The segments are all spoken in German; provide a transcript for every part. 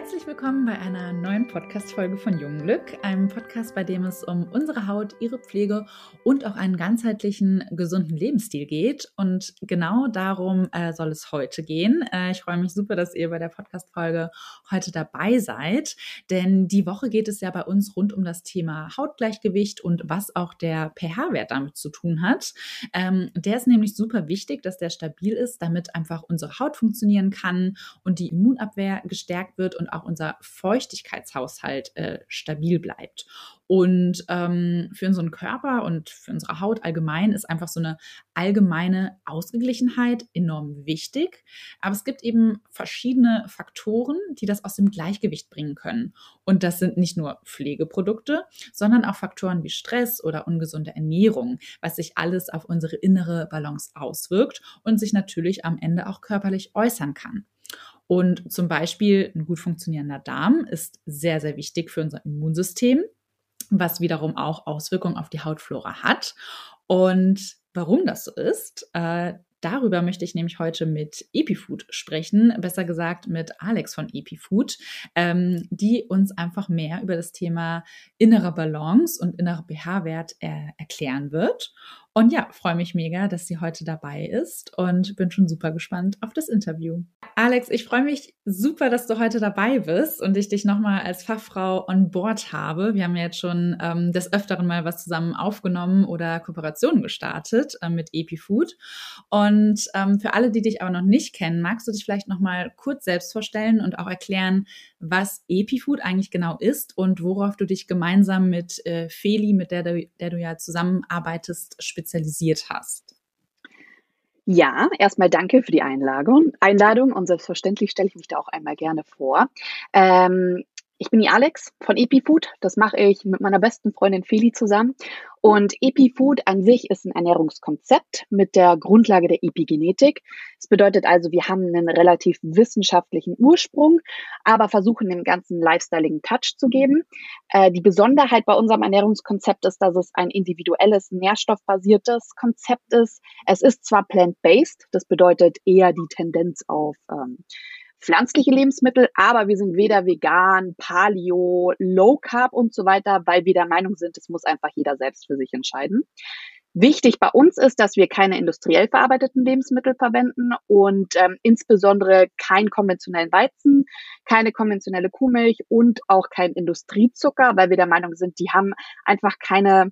Herzlich willkommen bei einer neuen Podcast-Folge von Jungglück, einem Podcast, bei dem es um unsere Haut, ihre Pflege und auch einen ganzheitlichen, gesunden Lebensstil geht. Und genau darum äh, soll es heute gehen. Äh, ich freue mich super, dass ihr bei der Podcast-Folge heute dabei seid, denn die Woche geht es ja bei uns rund um das Thema Hautgleichgewicht und was auch der pH-Wert damit zu tun hat. Ähm, der ist nämlich super wichtig, dass der stabil ist, damit einfach unsere Haut funktionieren kann und die Immunabwehr gestärkt wird und auch unser Feuchtigkeitshaushalt äh, stabil bleibt. Und ähm, für unseren Körper und für unsere Haut allgemein ist einfach so eine allgemeine Ausgeglichenheit enorm wichtig. Aber es gibt eben verschiedene Faktoren, die das aus dem Gleichgewicht bringen können. Und das sind nicht nur Pflegeprodukte, sondern auch Faktoren wie Stress oder ungesunde Ernährung, was sich alles auf unsere innere Balance auswirkt und sich natürlich am Ende auch körperlich äußern kann. Und zum Beispiel ein gut funktionierender Darm ist sehr, sehr wichtig für unser Immunsystem, was wiederum auch Auswirkungen auf die Hautflora hat. Und warum das so ist, äh, Darüber möchte ich nämlich heute mit EpiFood sprechen, besser gesagt mit Alex von EpiFood, ähm, die uns einfach mehr über das Thema innere Balance und innere pH-Wert äh, erklären wird. Und ja, freue mich mega, dass sie heute dabei ist und bin schon super gespannt auf das Interview. Alex, ich freue mich super, dass du heute dabei bist und ich dich nochmal als Fachfrau on board habe. Wir haben ja jetzt schon ähm, des Öfteren mal was zusammen aufgenommen oder Kooperationen gestartet äh, mit EpiFood. Und ähm, für alle, die dich aber noch nicht kennen, magst du dich vielleicht nochmal kurz selbst vorstellen und auch erklären, was EpiFood eigentlich genau ist und worauf du dich gemeinsam mit äh, Feli, mit der du, der du ja zusammenarbeitest, spezialisiert hast. Ja, erstmal danke für die Einladung. Einladung und selbstverständlich stelle ich mich da auch einmal gerne vor. Ähm, ich bin die Alex von EpiFood. Das mache ich mit meiner besten Freundin Feli zusammen. Und EpiFood an sich ist ein Ernährungskonzept mit der Grundlage der Epigenetik. Das bedeutet also, wir haben einen relativ wissenschaftlichen Ursprung, aber versuchen dem ganzen lifestyleigen Touch zu geben. Äh, die Besonderheit bei unserem Ernährungskonzept ist, dass es ein individuelles, nährstoffbasiertes Konzept ist. Es ist zwar plant-based, das bedeutet eher die Tendenz auf ähm, pflanzliche Lebensmittel, aber wir sind weder vegan, paleo, low carb und so weiter, weil wir der Meinung sind, es muss einfach jeder selbst für sich entscheiden. Wichtig bei uns ist, dass wir keine industriell verarbeiteten Lebensmittel verwenden und ähm, insbesondere keinen konventionellen Weizen, keine konventionelle Kuhmilch und auch kein Industriezucker, weil wir der Meinung sind, die haben einfach keine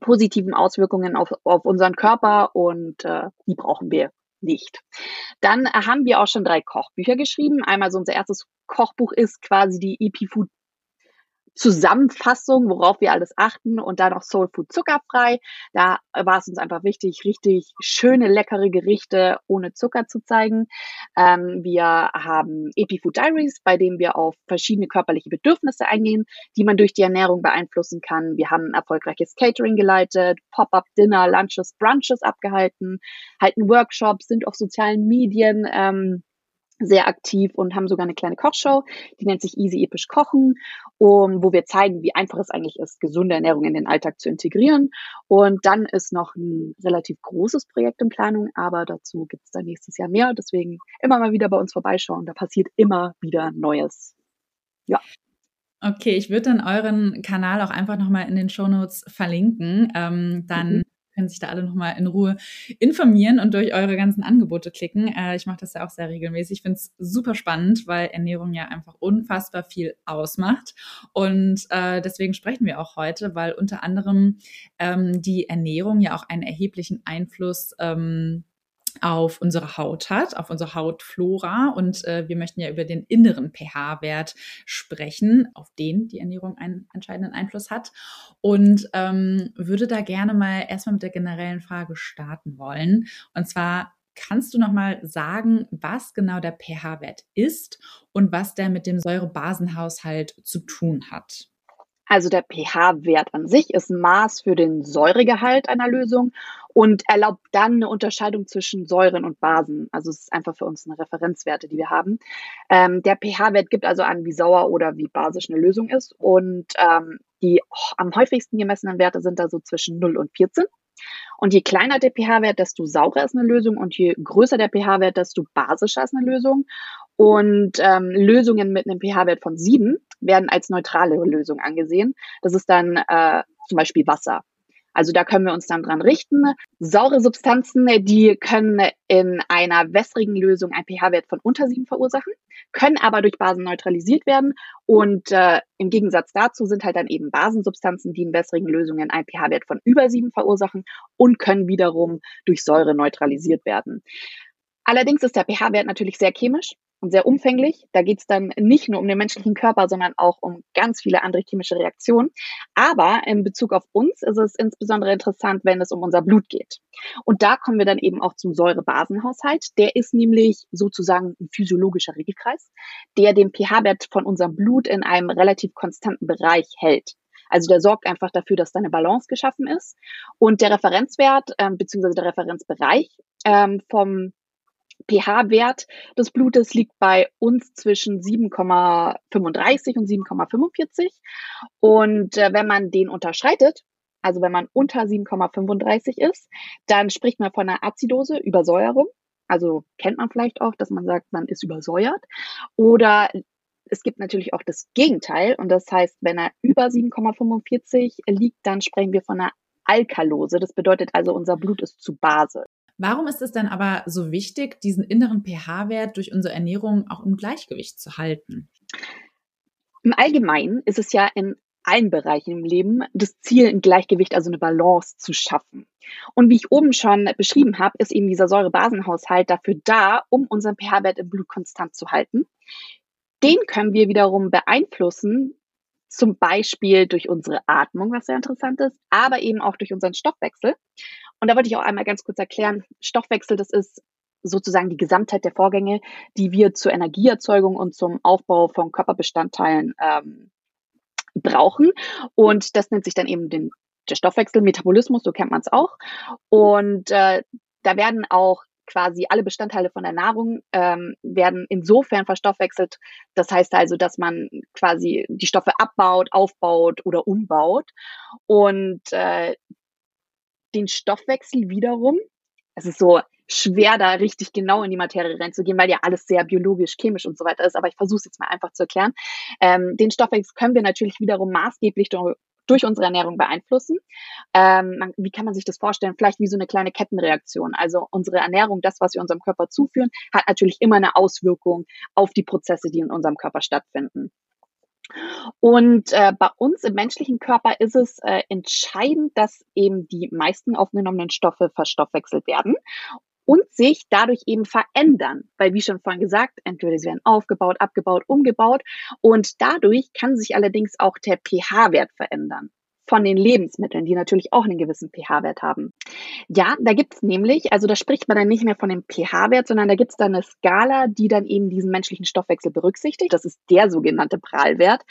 positiven Auswirkungen auf, auf unseren Körper und äh, die brauchen wir nicht. Dann haben wir auch schon drei Kochbücher geschrieben. Einmal so unser erstes Kochbuch ist quasi die EP Food Zusammenfassung, worauf wir alles achten und dann noch Soul Food zuckerfrei. Da war es uns einfach wichtig, richtig schöne, leckere Gerichte ohne Zucker zu zeigen. Ähm, wir haben EpiFood Diaries, bei dem wir auf verschiedene körperliche Bedürfnisse eingehen, die man durch die Ernährung beeinflussen kann. Wir haben erfolgreiches Catering geleitet, Pop-up Dinner, Lunches, Brunches abgehalten, halten Workshops, sind auf sozialen Medien. Ähm, sehr aktiv und haben sogar eine kleine Kochshow, die nennt sich Easy Episch Kochen, um, wo wir zeigen, wie einfach es eigentlich ist, gesunde Ernährung in den Alltag zu integrieren. Und dann ist noch ein relativ großes Projekt in Planung, aber dazu gibt es dann nächstes Jahr mehr. Deswegen immer mal wieder bei uns vorbeischauen. Da passiert immer wieder Neues. Ja. Okay, ich würde dann euren Kanal auch einfach nochmal in den Shownotes verlinken. Ähm, dann mhm können sich da alle nochmal in Ruhe informieren und durch eure ganzen Angebote klicken. Äh, ich mache das ja auch sehr regelmäßig. Ich finde es super spannend, weil Ernährung ja einfach unfassbar viel ausmacht. Und äh, deswegen sprechen wir auch heute, weil unter anderem ähm, die Ernährung ja auch einen erheblichen Einfluss ähm, auf unsere Haut hat, auf unsere Hautflora. Und äh, wir möchten ja über den inneren pH-Wert sprechen, auf den die Ernährung einen entscheidenden Einfluss hat. Und ähm, würde da gerne mal erstmal mit der generellen Frage starten wollen. Und zwar, Kannst du noch mal sagen, was genau der pH-Wert ist und was der mit dem Säurebasenhaushalt zu tun hat? Also der pH-Wert an sich ist Maß für den Säuregehalt einer Lösung und erlaubt dann eine Unterscheidung zwischen Säuren und Basen. Also es ist einfach für uns eine Referenzwerte, die wir haben. Ähm, der pH-Wert gibt also an, wie sauer oder wie basisch eine Lösung ist. Und ähm, die oh, am häufigsten gemessenen Werte sind da so zwischen 0 und 14. Und je kleiner der pH-Wert, desto saurer ist eine Lösung und je größer der pH-Wert, desto basischer ist eine Lösung. Und ähm, Lösungen mit einem pH-Wert von 7 werden als neutrale Lösung angesehen. Das ist dann äh, zum Beispiel Wasser. Also da können wir uns dann dran richten. Saure Substanzen, die können in einer wässrigen Lösung einen pH-Wert von unter 7 verursachen, können aber durch Basen neutralisiert werden. Und äh, im Gegensatz dazu sind halt dann eben Basensubstanzen, die in wässrigen Lösungen einen pH-Wert von über 7 verursachen und können wiederum durch Säure neutralisiert werden. Allerdings ist der pH-Wert natürlich sehr chemisch und sehr umfänglich. Da geht es dann nicht nur um den menschlichen Körper, sondern auch um ganz viele andere chemische Reaktionen. Aber in Bezug auf uns ist es insbesondere interessant, wenn es um unser Blut geht. Und da kommen wir dann eben auch zum Säurebasenhaushalt. Der ist nämlich sozusagen ein physiologischer Regelkreis, der den pH-Wert von unserem Blut in einem relativ konstanten Bereich hält. Also der sorgt einfach dafür, dass da eine Balance geschaffen ist. Und der Referenzwert ähm, bzw. der Referenzbereich ähm, vom pH-Wert des Blutes liegt bei uns zwischen 7,35 und 7,45. Und äh, wenn man den unterschreitet, also wenn man unter 7,35 ist, dann spricht man von einer Azidose, Übersäuerung. Also kennt man vielleicht auch, dass man sagt, man ist übersäuert. Oder es gibt natürlich auch das Gegenteil. Und das heißt, wenn er über 7,45 liegt, dann sprechen wir von einer Alkalose. Das bedeutet also, unser Blut ist zu Base. Warum ist es dann aber so wichtig, diesen inneren pH-Wert durch unsere Ernährung auch im Gleichgewicht zu halten? Im Allgemeinen ist es ja in allen Bereichen im Leben das Ziel, ein Gleichgewicht, also eine Balance zu schaffen. Und wie ich oben schon beschrieben habe, ist eben dieser Säurebasenhaushalt dafür da, um unseren pH-Wert im Blut konstant zu halten. Den können wir wiederum beeinflussen, zum Beispiel durch unsere Atmung, was sehr interessant ist, aber eben auch durch unseren Stoffwechsel. Und da wollte ich auch einmal ganz kurz erklären, Stoffwechsel, das ist sozusagen die Gesamtheit der Vorgänge, die wir zur Energieerzeugung und zum Aufbau von Körperbestandteilen ähm, brauchen. Und das nennt sich dann eben den, der Stoffwechsel, Metabolismus, so kennt man es auch. Und äh, da werden auch quasi alle Bestandteile von der Nahrung ähm, werden insofern verstoffwechselt. Das heißt also, dass man quasi die Stoffe abbaut, aufbaut oder umbaut. Und äh, den Stoffwechsel wiederum. Es ist so schwer, da richtig genau in die Materie reinzugehen, weil ja alles sehr biologisch, chemisch und so weiter ist. Aber ich versuche es jetzt mal einfach zu erklären. Ähm, den Stoffwechsel können wir natürlich wiederum maßgeblich durch, unsere Ernährung beeinflussen. Ähm, man, wie kann man sich das vorstellen? Vielleicht wie so eine kleine Kettenreaktion. Also unsere Ernährung, das, was wir unserem Körper zuführen, hat natürlich immer eine Auswirkung auf die Prozesse, die in unserem Körper stattfinden. Und äh, bei uns im menschlichen Körper ist es äh, entscheidend, dass eben die meisten aufgenommenen Stoffe verstoffwechselt werden und sich dadurch eben verändern. Weil, wie schon vorhin gesagt, entweder sie werden aufgebaut, abgebaut, umgebaut und dadurch kann sich allerdings auch der pH-Wert verändern von den Lebensmitteln, die natürlich auch einen gewissen pH-Wert haben. Ja, da gibt's nämlich, also da spricht man dann nicht mehr von dem pH-Wert, sondern da gibt's dann eine Skala, die dann eben diesen menschlichen Stoffwechsel berücksichtigt. Das ist der sogenannte Prahlwert.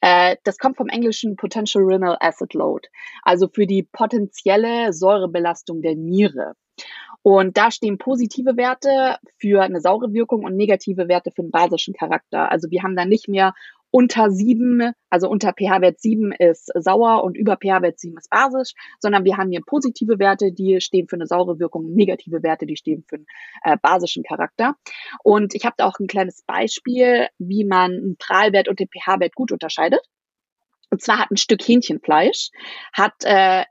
Äh, das kommt vom englischen Potential Renal Acid Load, also für die potenzielle Säurebelastung der Niere. Und da stehen positive Werte für eine saure Wirkung und negative Werte für einen basischen Charakter. Also wir haben da nicht mehr unter sieben, also unter pH-Wert sieben ist sauer und über pH-Wert sieben ist basisch, sondern wir haben hier positive Werte, die stehen für eine saure Wirkung, negative Werte, die stehen für einen äh, basischen Charakter. Und ich habe da auch ein kleines Beispiel, wie man einen Prahlwert und den pH-Wert gut unterscheidet. Und zwar hat ein Stück Hähnchenfleisch, hat äh,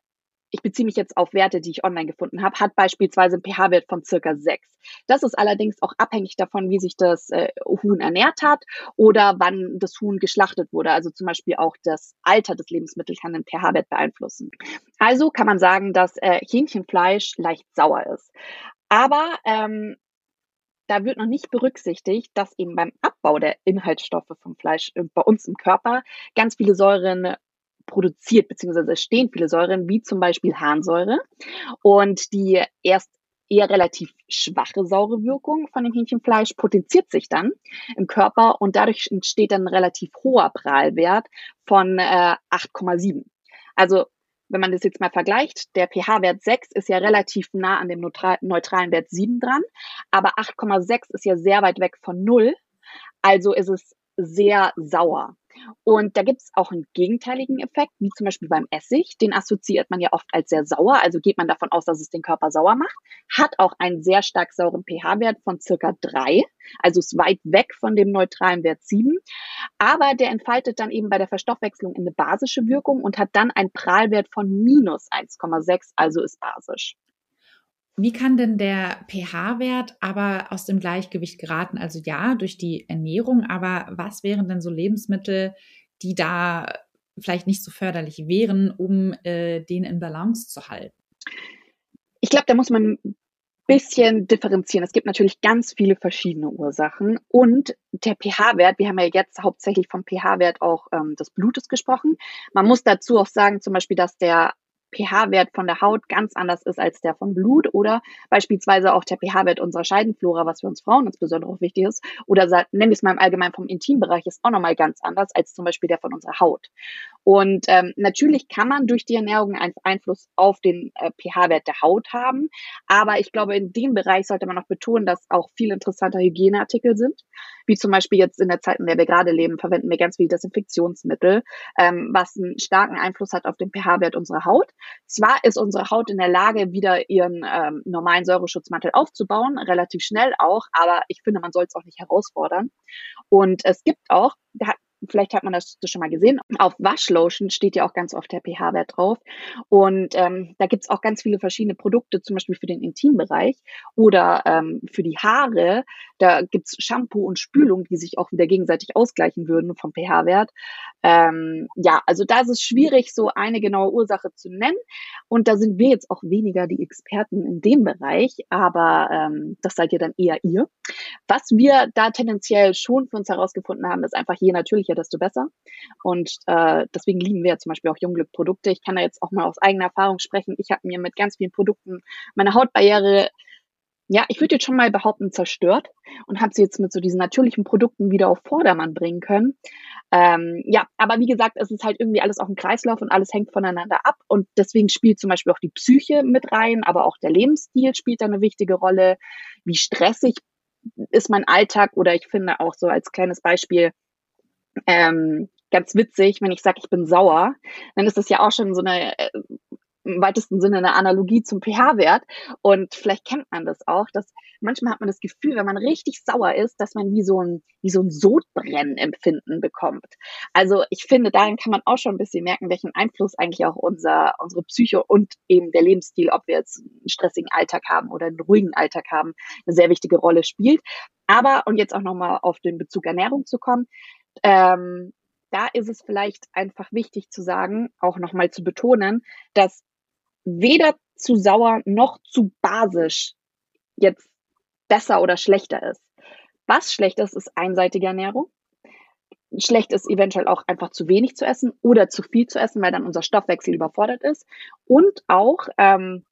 ich beziehe mich jetzt auf Werte, die ich online gefunden habe, hat beispielsweise einen pH-Wert von circa 6. Das ist allerdings auch abhängig davon, wie sich das äh, Huhn ernährt hat oder wann das Huhn geschlachtet wurde. Also zum Beispiel auch das Alter des Lebensmittels kann den pH-Wert beeinflussen. Also kann man sagen, dass äh, Hähnchenfleisch leicht sauer ist. Aber ähm, da wird noch nicht berücksichtigt, dass eben beim Abbau der Inhaltsstoffe vom Fleisch äh, bei uns im Körper ganz viele Säuren produziert, beziehungsweise stehen viele Säuren, wie zum Beispiel Harnsäure. Und die erst eher relativ schwache saure Wirkung von dem Hähnchenfleisch potenziert sich dann im Körper und dadurch entsteht dann ein relativ hoher Prahlwert von äh, 8,7. Also wenn man das jetzt mal vergleicht, der pH-Wert 6 ist ja relativ nah an dem neutralen Wert 7 dran, aber 8,6 ist ja sehr weit weg von 0. Also ist es sehr sauer. Und da gibt es auch einen gegenteiligen Effekt, wie zum Beispiel beim Essig. Den assoziiert man ja oft als sehr sauer, also geht man davon aus, dass es den Körper sauer macht. Hat auch einen sehr stark sauren pH-Wert von circa drei, also ist weit weg von dem neutralen Wert sieben. Aber der entfaltet dann eben bei der Verstoffwechslung eine basische Wirkung und hat dann einen Prahlwert von minus 1,6, also ist basisch. Wie kann denn der pH-Wert aber aus dem Gleichgewicht geraten? Also ja, durch die Ernährung, aber was wären denn so Lebensmittel, die da vielleicht nicht so förderlich wären, um äh, den in Balance zu halten? Ich glaube, da muss man ein bisschen differenzieren. Es gibt natürlich ganz viele verschiedene Ursachen und der pH-Wert, wir haben ja jetzt hauptsächlich vom pH-Wert auch ähm, des Blutes gesprochen. Man muss dazu auch sagen, zum Beispiel, dass der pH-Wert von der Haut ganz anders ist als der vom Blut oder beispielsweise auch der pH-Wert unserer Scheidenflora, was für uns Frauen insbesondere auch wichtig ist, oder nenne ich es mal im Allgemeinen vom Intimbereich, ist auch nochmal ganz anders als zum Beispiel der von unserer Haut. Und ähm, natürlich kann man durch die Ernährung einen Einfluss auf den äh, pH-Wert der Haut haben, aber ich glaube, in dem Bereich sollte man noch betonen, dass auch viel interessanter Hygieneartikel sind, wie zum Beispiel jetzt in der Zeit, in der wir gerade leben, verwenden wir ganz viel Desinfektionsmittel, ähm, was einen starken Einfluss hat auf den pH-Wert unserer Haut. Zwar ist unsere Haut in der Lage, wieder ihren ähm, normalen Säureschutzmantel aufzubauen, relativ schnell auch, aber ich finde, man soll es auch nicht herausfordern. Und es gibt auch, da vielleicht hat man das schon mal gesehen, auf Waschlotion steht ja auch ganz oft der pH-Wert drauf. Und ähm, da gibt's auch ganz viele verschiedene Produkte, zum Beispiel für den Intimbereich oder ähm, für die Haare. Da gibt's Shampoo und Spülung, die sich auch wieder gegenseitig ausgleichen würden vom pH-Wert. Ähm, ja, also da ist es schwierig, so eine genaue Ursache zu nennen. Und da sind wir jetzt auch weniger die Experten in dem Bereich, aber ähm, das seid ihr dann eher ihr. Was wir da tendenziell schon für uns herausgefunden haben, ist einfach je natürlicher, desto besser. Und äh, deswegen lieben wir ja zum Beispiel auch Jungglück-Produkte. Ich kann da jetzt auch mal aus eigener Erfahrung sprechen. Ich habe mir mit ganz vielen Produkten meine Hautbarriere ja, ich würde jetzt schon mal behaupten, zerstört und habe sie jetzt mit so diesen natürlichen Produkten wieder auf Vordermann bringen können. Ähm, ja, aber wie gesagt, es ist halt irgendwie alles auch ein Kreislauf und alles hängt voneinander ab und deswegen spielt zum Beispiel auch die Psyche mit rein, aber auch der Lebensstil spielt da eine wichtige Rolle. Wie stressig ist mein Alltag oder ich finde auch so als kleines Beispiel, ähm, ganz witzig, wenn ich sage, ich bin sauer, dann ist das ja auch schon so eine äh, im weitesten Sinne eine Analogie zum pH-Wert. Und vielleicht kennt man das auch, dass manchmal hat man das Gefühl, wenn man richtig sauer ist, dass man wie so ein, wie so ein Sodbrennen-Empfinden bekommt. Also ich finde, darin kann man auch schon ein bisschen merken, welchen Einfluss eigentlich auch unser, unsere Psyche und eben der Lebensstil, ob wir jetzt einen stressigen Alltag haben oder einen ruhigen Alltag haben, eine sehr wichtige Rolle spielt. Aber, und jetzt auch nochmal auf den Bezug Ernährung zu kommen, ähm, da ist es vielleicht einfach wichtig zu sagen, auch nochmal zu betonen, dass weder zu sauer noch zu basisch jetzt besser oder schlechter ist. Was schlecht ist, ist einseitige Ernährung. Schlecht ist eventuell auch einfach zu wenig zu essen oder zu viel zu essen, weil dann unser Stoffwechsel überfordert ist. Und auch ähm,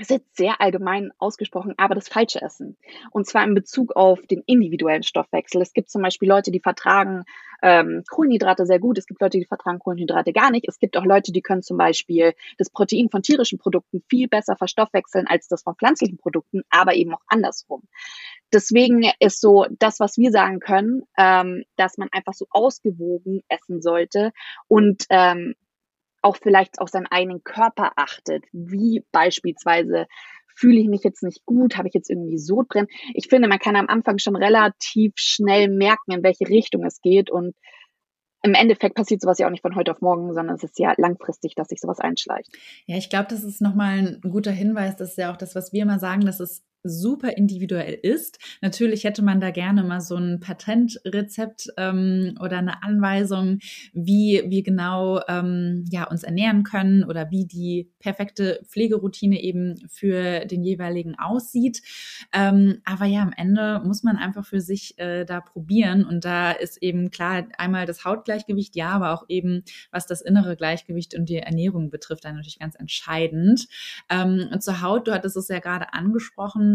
ist jetzt sehr allgemein ausgesprochen, aber das falsche Essen. Und zwar in Bezug auf den individuellen Stoffwechsel. Es gibt zum Beispiel Leute, die vertragen ähm, Kohlenhydrate sehr gut. Es gibt Leute, die vertragen Kohlenhydrate gar nicht. Es gibt auch Leute, die können zum Beispiel das Protein von tierischen Produkten viel besser verstoffwechseln als das von pflanzlichen Produkten, aber eben auch andersrum. Deswegen ist so das, was wir sagen können, ähm, dass man einfach so ausgewogen essen sollte und ähm, auch vielleicht auf seinen eigenen Körper achtet, wie beispielsweise fühle ich mich jetzt nicht gut, habe ich jetzt irgendwie Sodbrennen. Ich finde, man kann am Anfang schon relativ schnell merken, in welche Richtung es geht und im Endeffekt passiert sowas ja auch nicht von heute auf morgen, sondern es ist ja langfristig, dass sich sowas einschleicht. Ja, ich glaube, das ist nochmal ein guter Hinweis. Das ist ja auch das, was wir immer sagen, dass es super individuell ist. Natürlich hätte man da gerne mal so ein Patentrezept ähm, oder eine Anweisung, wie wir genau ähm, ja, uns ernähren können oder wie die perfekte Pflegeroutine eben für den jeweiligen aussieht. Ähm, aber ja, am Ende muss man einfach für sich äh, da probieren und da ist eben klar einmal das Hautgleichgewicht, ja, aber auch eben was das innere Gleichgewicht und die Ernährung betrifft, dann natürlich ganz entscheidend. Ähm, zur Haut, du hattest es ja gerade angesprochen,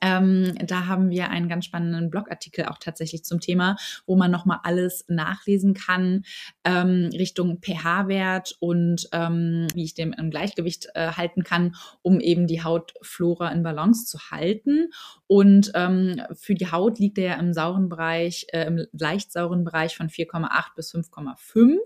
Ähm, da haben wir einen ganz spannenden Blogartikel auch tatsächlich zum Thema, wo man nochmal alles nachlesen kann ähm, Richtung pH-Wert und ähm, wie ich dem im Gleichgewicht äh, halten kann, um eben die Hautflora in Balance zu halten. Und ähm, für die Haut liegt er im sauren Bereich, äh, im leicht sauren Bereich von 4,8 bis 5,5.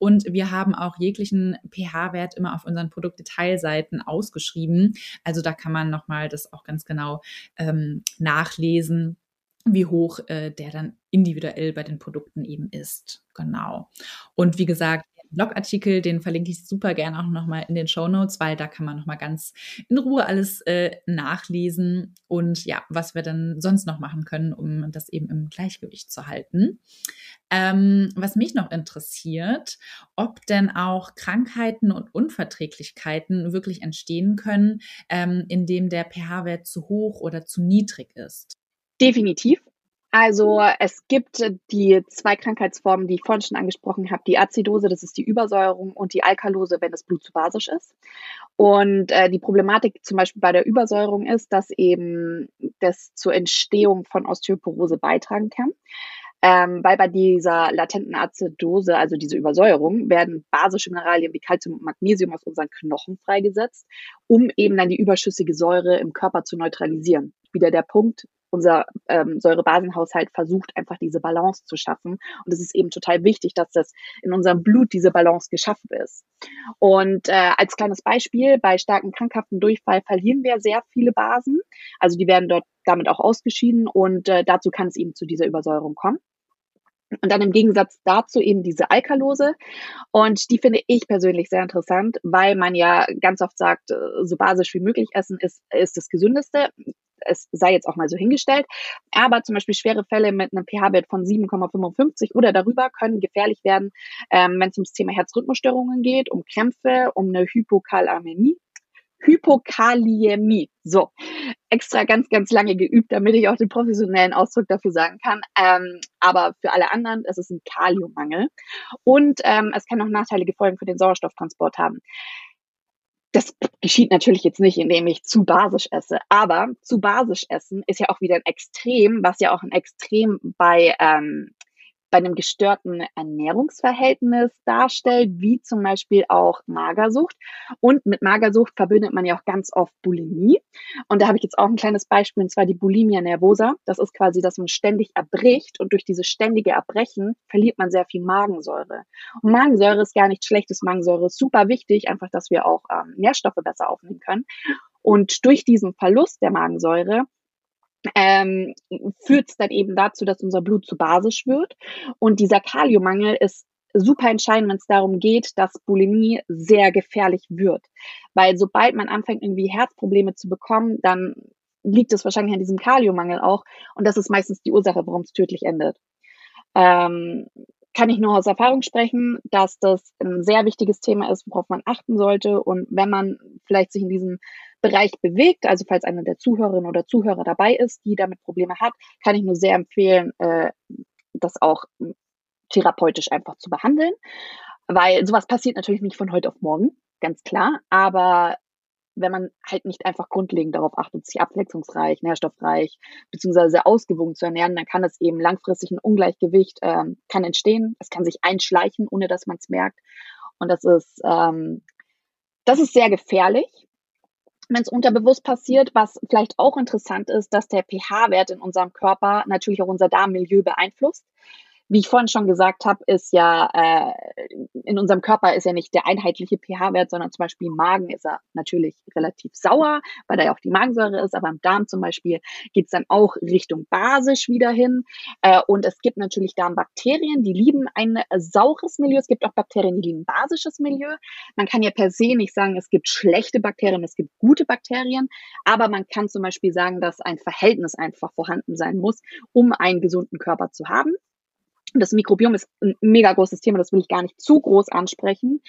Und wir haben auch jeglichen pH-Wert immer auf unseren Produktdetailseiten ausgeschrieben. Also da kann man nochmal das auch ganz genau ähm, nachlesen, wie hoch äh, der dann individuell bei den Produkten eben ist. Genau. Und wie gesagt, Blogartikel, den verlinke ich super gerne auch nochmal in den Show Notes, weil da kann man nochmal ganz in Ruhe alles äh, nachlesen und ja, was wir dann sonst noch machen können, um das eben im Gleichgewicht zu halten. Ähm, was mich noch interessiert, ob denn auch Krankheiten und Unverträglichkeiten wirklich entstehen können, ähm, indem der pH-Wert zu hoch oder zu niedrig ist. Definitiv. Also es gibt die zwei Krankheitsformen, die ich vorhin schon angesprochen habe. Die Azidose, das ist die Übersäuerung, und die Alkalose, wenn das Blut zu basisch ist. Und äh, die Problematik zum Beispiel bei der Übersäuerung ist, dass eben das zur Entstehung von Osteoporose beitragen kann. Ähm, weil bei dieser latenten Azidose, also diese Übersäuerung, werden basische Mineralien wie Calcium und Magnesium aus unseren Knochen freigesetzt, um eben dann die überschüssige Säure im Körper zu neutralisieren. Wieder der Punkt, unser ähm, Säurebasenhaushalt versucht einfach diese Balance zu schaffen. Und es ist eben total wichtig, dass das in unserem Blut diese Balance geschaffen ist. Und äh, als kleines Beispiel, bei starken krankhaften Durchfall verlieren wir sehr viele Basen. Also die werden dort damit auch ausgeschieden und äh, dazu kann es eben zu dieser Übersäuerung kommen. Und dann im Gegensatz dazu eben diese Alkalose. Und die finde ich persönlich sehr interessant, weil man ja ganz oft sagt, äh, so basisch wie möglich essen ist, ist das Gesündeste es sei jetzt auch mal so hingestellt. Aber zum Beispiel schwere Fälle mit einem pH-Wert von 7,55 oder darüber können gefährlich werden, ähm, wenn es ums Thema Herzrhythmusstörungen geht, um Krämpfe, um eine Hypokalämie. Hypokaliämie. So, extra ganz, ganz lange geübt, damit ich auch den professionellen Ausdruck dafür sagen kann. Ähm, aber für alle anderen, es ist ein Kaliummangel. Und ähm, es kann auch nachteilige Folgen für den Sauerstofftransport haben. Das geschieht natürlich jetzt nicht, indem ich zu basisch esse, aber zu basisch essen ist ja auch wieder ein Extrem, was ja auch ein Extrem bei ähm, bei einem gestörten Ernährungsverhältnis darstellt, wie zum Beispiel auch Magersucht. Und mit Magersucht verbindet man ja auch ganz oft Bulimie. Und da habe ich jetzt auch ein kleines Beispiel, und zwar die Bulimia nervosa. Das ist quasi, dass man ständig erbricht und durch dieses ständige Erbrechen verliert man sehr viel Magensäure. Und Magensäure ist gar nicht schlechtes. Magensäure ist super wichtig, einfach, dass wir auch ähm, Nährstoffe besser aufnehmen können. Und durch diesen Verlust der Magensäure ähm, führt es dann eben dazu, dass unser Blut zu basisch wird. Und dieser Kaliummangel ist super entscheidend, wenn es darum geht, dass Bulimie sehr gefährlich wird. Weil sobald man anfängt, irgendwie Herzprobleme zu bekommen, dann liegt es wahrscheinlich an diesem Kaliummangel auch. Und das ist meistens die Ursache, warum es tödlich endet. Ähm, kann ich nur aus Erfahrung sprechen, dass das ein sehr wichtiges Thema ist, worauf man achten sollte. Und wenn man vielleicht sich in diesem Bereich bewegt, also falls einer der Zuhörerinnen oder Zuhörer dabei ist, die damit Probleme hat, kann ich nur sehr empfehlen, äh, das auch therapeutisch einfach zu behandeln. Weil sowas passiert natürlich nicht von heute auf morgen, ganz klar. Aber wenn man halt nicht einfach grundlegend darauf achtet, sich abwechslungsreich, nährstoffreich beziehungsweise ausgewogen zu ernähren, dann kann es eben langfristig ein Ungleichgewicht ähm, kann entstehen. Es kann sich einschleichen, ohne dass man es merkt. Und das ist ähm, das ist sehr gefährlich, wenn es unterbewusst passiert. Was vielleicht auch interessant ist, dass der pH-Wert in unserem Körper natürlich auch unser Darmmilieu beeinflusst wie ich vorhin schon gesagt habe, ist ja äh, in unserem Körper ist ja nicht der einheitliche pH-Wert, sondern zum Beispiel im Magen ist er natürlich relativ sauer, weil da ja auch die Magensäure ist, aber im Darm zum Beispiel geht es dann auch Richtung basisch wieder hin. Äh, und es gibt natürlich Darmbakterien, die lieben ein saures Milieu. Es gibt auch Bakterien, die lieben basisches Milieu. Man kann ja per se nicht sagen, es gibt schlechte Bakterien, es gibt gute Bakterien, aber man kann zum Beispiel sagen, dass ein Verhältnis einfach vorhanden sein muss, um einen gesunden Körper zu haben. Das Mikrobiom ist ein mega großes Thema, das will ich gar nicht zu groß ansprechen.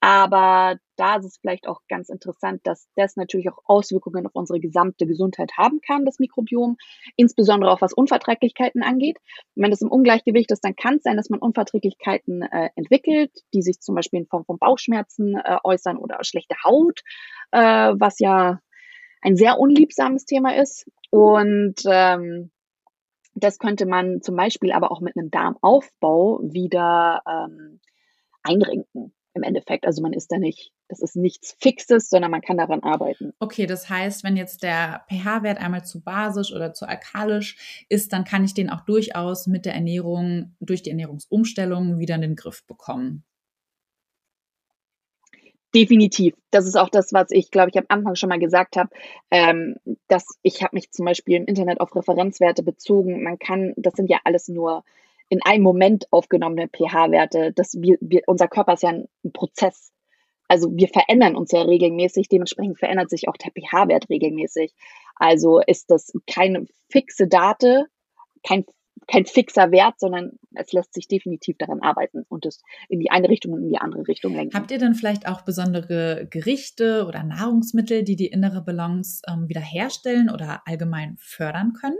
Aber da ist es vielleicht auch ganz interessant, dass das natürlich auch Auswirkungen auf unsere gesamte Gesundheit haben kann, das Mikrobiom, insbesondere auch was Unverträglichkeiten angeht. wenn das im Ungleichgewicht ist, dann kann es sein, dass man Unverträglichkeiten äh, entwickelt, die sich zum Beispiel in Form von Bauchschmerzen äh, äußern oder schlechte Haut, äh, was ja ein sehr unliebsames Thema ist. Und ähm, das könnte man zum Beispiel aber auch mit einem Darmaufbau wieder ähm, einrenken im Endeffekt. Also man ist da nicht, das ist nichts Fixes, sondern man kann daran arbeiten. Okay, das heißt, wenn jetzt der pH-Wert einmal zu basisch oder zu alkalisch ist, dann kann ich den auch durchaus mit der Ernährung, durch die Ernährungsumstellung wieder in den Griff bekommen. Definitiv. Das ist auch das, was ich, glaube ich, am Anfang schon mal gesagt habe, ähm, dass ich habe mich zum Beispiel im Internet auf Referenzwerte bezogen. Man kann, das sind ja alles nur in einem Moment aufgenommene pH-Werte. wir, wir, unser Körper ist ja ein, ein Prozess. Also wir verändern uns ja regelmäßig, dementsprechend verändert sich auch der pH-Wert regelmäßig. Also ist das keine fixe Date, kein kein fixer Wert, sondern es lässt sich definitiv daran arbeiten und es in die eine Richtung und in die andere Richtung lenken. Habt ihr dann vielleicht auch besondere Gerichte oder Nahrungsmittel, die die innere Balance ähm, wiederherstellen oder allgemein fördern können?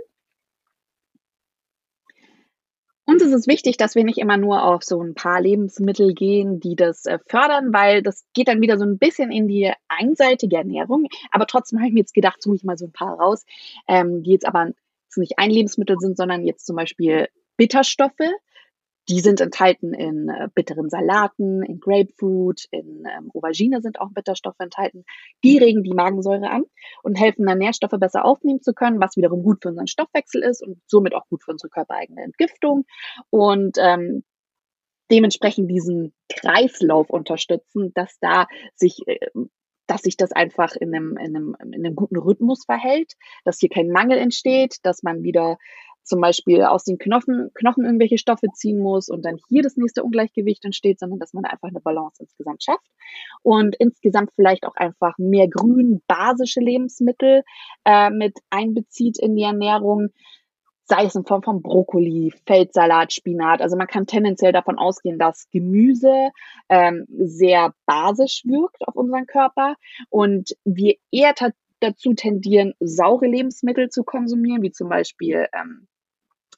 Uns ist es wichtig, dass wir nicht immer nur auf so ein paar Lebensmittel gehen, die das äh, fördern, weil das geht dann wieder so ein bisschen in die einseitige Ernährung. Aber trotzdem habe ich mir jetzt gedacht, suche ich mal so ein paar raus, ähm, die jetzt aber nicht ein Lebensmittel sind, sondern jetzt zum Beispiel Bitterstoffe. Die sind enthalten in äh, bitteren Salaten, in Grapefruit, in ähm, Aubergine sind auch Bitterstoffe enthalten. Die regen die Magensäure an und helfen dann Nährstoffe besser aufnehmen zu können, was wiederum gut für unseren Stoffwechsel ist und somit auch gut für unsere körpereigene Entgiftung. Und ähm, dementsprechend diesen Kreislauf unterstützen, dass da sich äh, dass sich das einfach in einem, in, einem, in einem guten Rhythmus verhält, dass hier kein Mangel entsteht, dass man wieder zum Beispiel aus den Knochen, Knochen irgendwelche Stoffe ziehen muss und dann hier das nächste Ungleichgewicht entsteht, sondern dass man einfach eine Balance insgesamt schafft. Und insgesamt vielleicht auch einfach mehr grün basische Lebensmittel äh, mit einbezieht in die Ernährung, sei es in Form von Brokkoli, Feldsalat, Spinat. Also man kann tendenziell davon ausgehen, dass Gemüse ähm, sehr basisch wirkt auf unseren Körper und wir eher dazu tendieren, saure Lebensmittel zu konsumieren, wie zum Beispiel ähm,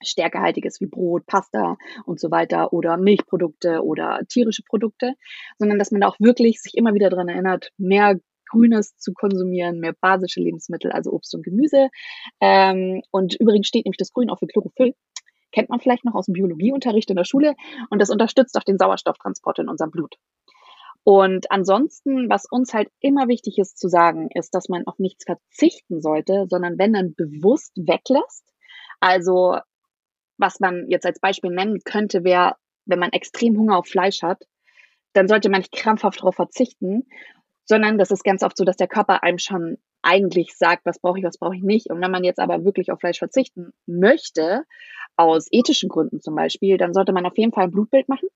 stärkehaltiges wie Brot, Pasta und so weiter oder Milchprodukte oder tierische Produkte, sondern dass man da auch wirklich sich immer wieder daran erinnert, mehr Grünes zu konsumieren, mehr basische Lebensmittel, also Obst und Gemüse. Ähm, und übrigens steht nämlich das Grün auch für Chlorophyll. Kennt man vielleicht noch aus dem Biologieunterricht in der Schule. Und das unterstützt auch den Sauerstofftransport in unserem Blut. Und ansonsten, was uns halt immer wichtig ist zu sagen, ist, dass man auf nichts verzichten sollte, sondern wenn dann bewusst weglässt. Also, was man jetzt als Beispiel nennen könnte, wäre, wenn man extrem Hunger auf Fleisch hat, dann sollte man nicht krampfhaft darauf verzichten, sondern das ist ganz oft so, dass der Körper einem schon eigentlich sagt, was brauche ich, was brauche ich nicht. Und wenn man jetzt aber wirklich auf Fleisch verzichten möchte, aus ethischen Gründen zum Beispiel, dann sollte man auf jeden Fall ein Blutbild machen,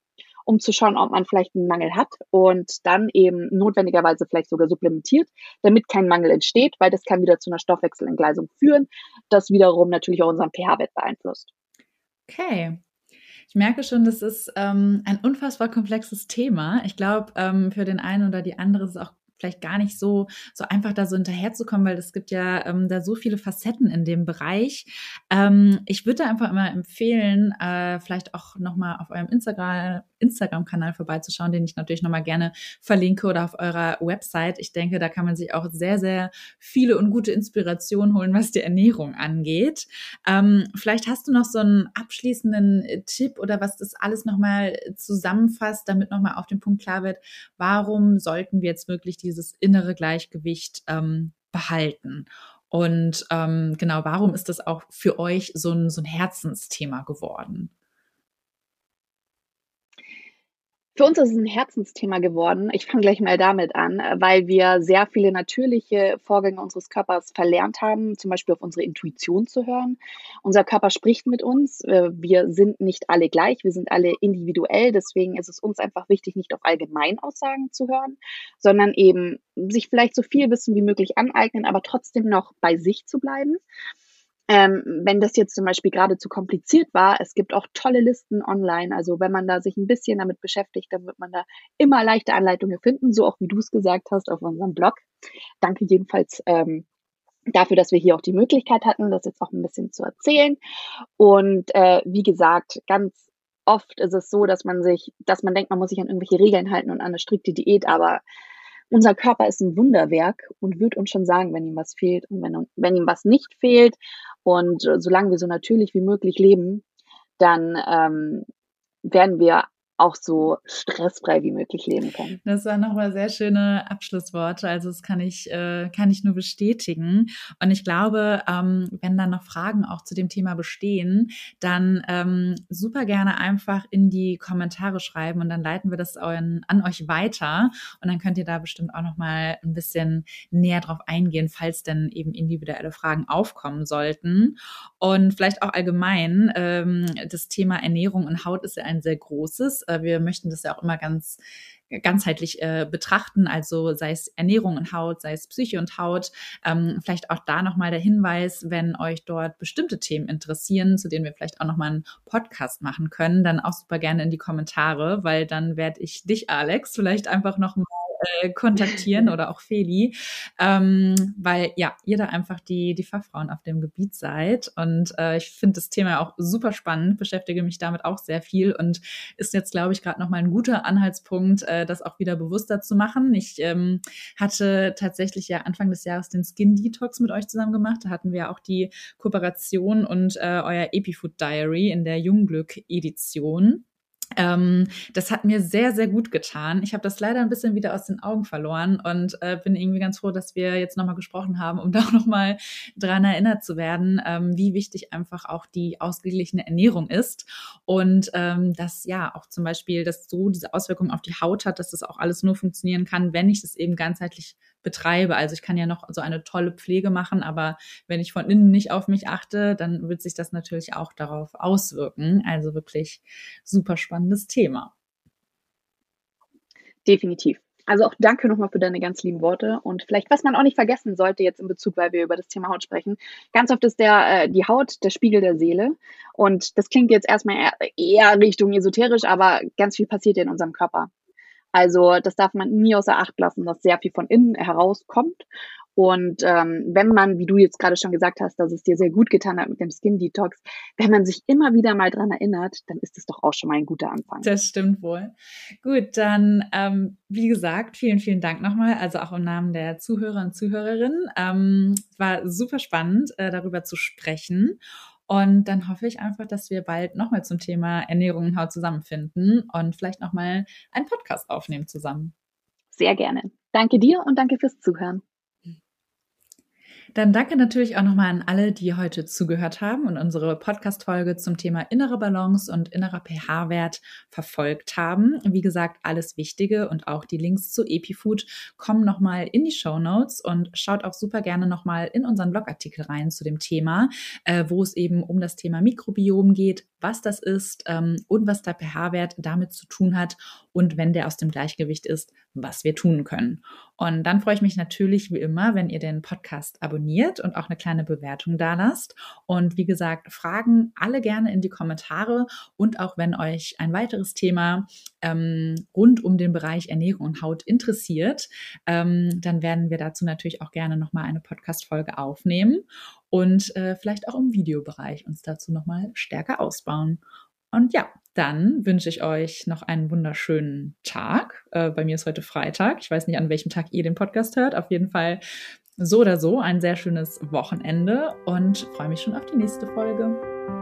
um zu schauen, ob man vielleicht einen Mangel hat und dann eben notwendigerweise vielleicht sogar supplementiert, damit kein Mangel entsteht, weil das kann wieder zu einer Stoffwechselentgleisung führen, das wiederum natürlich auch unseren pH-Wert beeinflusst. Okay, ich merke schon, das ist ähm, ein unfassbar komplexes Thema. Ich glaube, ähm, für den einen oder die andere ist es auch vielleicht gar nicht so, so einfach da so hinterherzukommen, weil es gibt ja ähm, da so viele Facetten in dem Bereich. Ähm, ich würde einfach immer empfehlen, äh, vielleicht auch nochmal auf eurem Instagram, Instagram-Kanal vorbeizuschauen, den ich natürlich nochmal gerne verlinke oder auf eurer Website. Ich denke, da kann man sich auch sehr, sehr viele und gute Inspirationen holen, was die Ernährung angeht. Ähm, vielleicht hast du noch so einen abschließenden Tipp oder was das alles nochmal zusammenfasst, damit nochmal auf den Punkt klar wird, warum sollten wir jetzt wirklich dieses innere Gleichgewicht ähm, behalten? Und ähm, genau, warum ist das auch für euch so ein, so ein Herzensthema geworden? Für uns ist es ein Herzensthema geworden. Ich fange gleich mal damit an, weil wir sehr viele natürliche Vorgänge unseres Körpers verlernt haben, zum Beispiel auf unsere Intuition zu hören. Unser Körper spricht mit uns. Äh, wir sind nicht alle gleich, wir sind alle individuell. Deswegen ist es uns einfach wichtig, nicht auf Allgemeinaussagen zu hören, sondern eben sich vielleicht so viel Wissen wie möglich aneignen, aber trotzdem noch bei sich zu bleiben. Ähm, wenn das jetzt zum Beispiel gerade zu kompliziert war, es gibt auch tolle Listen online. Also wenn man da sich ein bisschen damit beschäftigt, dann wird man da immer leichte Anleitungen finden, so auch wie du es gesagt hast auf unserem Blog. Danke jedenfalls ähm, dafür, dass wir hier auch die Möglichkeit hatten, das jetzt auch ein bisschen zu erzählen. Und äh, wie gesagt, ganz oft ist es so, dass man sich, dass man denkt, man muss sich an irgendwelche Regeln halten und an eine strikte Diät, aber unser Körper ist ein Wunderwerk und wird uns schon sagen, wenn ihm was fehlt und wenn, wenn ihm was nicht fehlt. Und äh, solange wir so natürlich wie möglich leben, dann ähm, werden wir auch so stressfrei wie möglich leben können. Das waren nochmal sehr schöne Abschlussworte. Also das kann ich, äh, kann ich nur bestätigen. Und ich glaube, ähm, wenn dann noch Fragen auch zu dem Thema bestehen, dann ähm, super gerne einfach in die Kommentare schreiben und dann leiten wir das an, an euch weiter. Und dann könnt ihr da bestimmt auch nochmal ein bisschen näher drauf eingehen, falls denn eben individuelle Fragen aufkommen sollten. Und vielleicht auch allgemein, ähm, das Thema Ernährung und Haut ist ja ein sehr großes. Äh, wir möchten das ja auch immer ganz ganzheitlich äh, betrachten, also sei es Ernährung und Haut, sei es Psyche und Haut. Ähm, vielleicht auch da nochmal der Hinweis, wenn euch dort bestimmte Themen interessieren, zu denen wir vielleicht auch nochmal einen Podcast machen können, dann auch super gerne in die Kommentare, weil dann werde ich dich, Alex, vielleicht einfach nochmal äh, kontaktieren oder auch Feli, ähm, weil ja, ihr da einfach die, die Fachfrauen auf dem Gebiet seid. Und äh, ich finde das Thema auch super spannend, beschäftige mich damit auch sehr viel und ist jetzt, glaube ich, gerade nochmal ein guter Anhaltspunkt, äh, das auch wieder bewusster zu machen. Ich ähm, hatte tatsächlich ja Anfang des Jahres den Skin Detox mit euch zusammen gemacht. Da hatten wir auch die Kooperation und äh, euer Epifood Diary in der Jungglück-Edition. Ähm, das hat mir sehr, sehr gut getan. Ich habe das leider ein bisschen wieder aus den Augen verloren und äh, bin irgendwie ganz froh, dass wir jetzt nochmal gesprochen haben, um da auch nochmal dran erinnert zu werden, ähm, wie wichtig einfach auch die ausgeglichene Ernährung ist. Und ähm, dass ja auch zum Beispiel, dass so diese Auswirkungen auf die Haut hat, dass das auch alles nur funktionieren kann, wenn ich das eben ganzheitlich betreibe. Also ich kann ja noch so eine tolle Pflege machen, aber wenn ich von innen nicht auf mich achte, dann wird sich das natürlich auch darauf auswirken. Also wirklich super spannendes Thema. Definitiv. Also auch danke nochmal für deine ganz lieben Worte. Und vielleicht, was man auch nicht vergessen sollte jetzt in Bezug, weil wir über das Thema Haut sprechen, ganz oft ist der, äh, die Haut der Spiegel der Seele. Und das klingt jetzt erstmal eher, eher Richtung esoterisch, aber ganz viel passiert ja in unserem Körper. Also das darf man nie außer Acht lassen, dass sehr viel von innen herauskommt. Und ähm, wenn man, wie du jetzt gerade schon gesagt hast, dass es dir sehr gut getan hat mit dem Skin Detox, wenn man sich immer wieder mal dran erinnert, dann ist es doch auch schon mal ein guter Anfang. Das stimmt wohl. Gut, dann ähm, wie gesagt, vielen, vielen Dank nochmal, also auch im Namen der Zuhörer und Zuhörerinnen. Ähm, war super spannend, äh, darüber zu sprechen. Und dann hoffe ich einfach, dass wir bald nochmal zum Thema Ernährung und Haut zusammenfinden und vielleicht nochmal einen Podcast aufnehmen zusammen. Sehr gerne. Danke dir und danke fürs Zuhören. Dann danke natürlich auch nochmal an alle, die heute zugehört haben und unsere Podcast-Folge zum Thema innere Balance und innerer pH-Wert verfolgt haben. Wie gesagt, alles Wichtige und auch die Links zu EpiFood kommen nochmal in die Show Notes und schaut auch super gerne nochmal in unseren Blogartikel rein zu dem Thema, äh, wo es eben um das Thema Mikrobiom geht, was das ist ähm, und was der pH-Wert damit zu tun hat und wenn der aus dem Gleichgewicht ist, was wir tun können. Und dann freue ich mich natürlich wie immer, wenn ihr den Podcast abonniert und auch eine kleine Bewertung da lasst. Und wie gesagt, Fragen alle gerne in die Kommentare und auch wenn euch ein weiteres Thema ähm, rund um den Bereich Ernährung und Haut interessiert, ähm, dann werden wir dazu natürlich auch gerne nochmal eine Podcast-Folge aufnehmen und äh, vielleicht auch im Videobereich uns dazu nochmal stärker ausbauen. Und ja, dann wünsche ich euch noch einen wunderschönen Tag. Äh, bei mir ist heute Freitag. Ich weiß nicht, an welchem Tag ihr den Podcast hört. Auf jeden Fall so oder so ein sehr schönes Wochenende und freue mich schon auf die nächste Folge.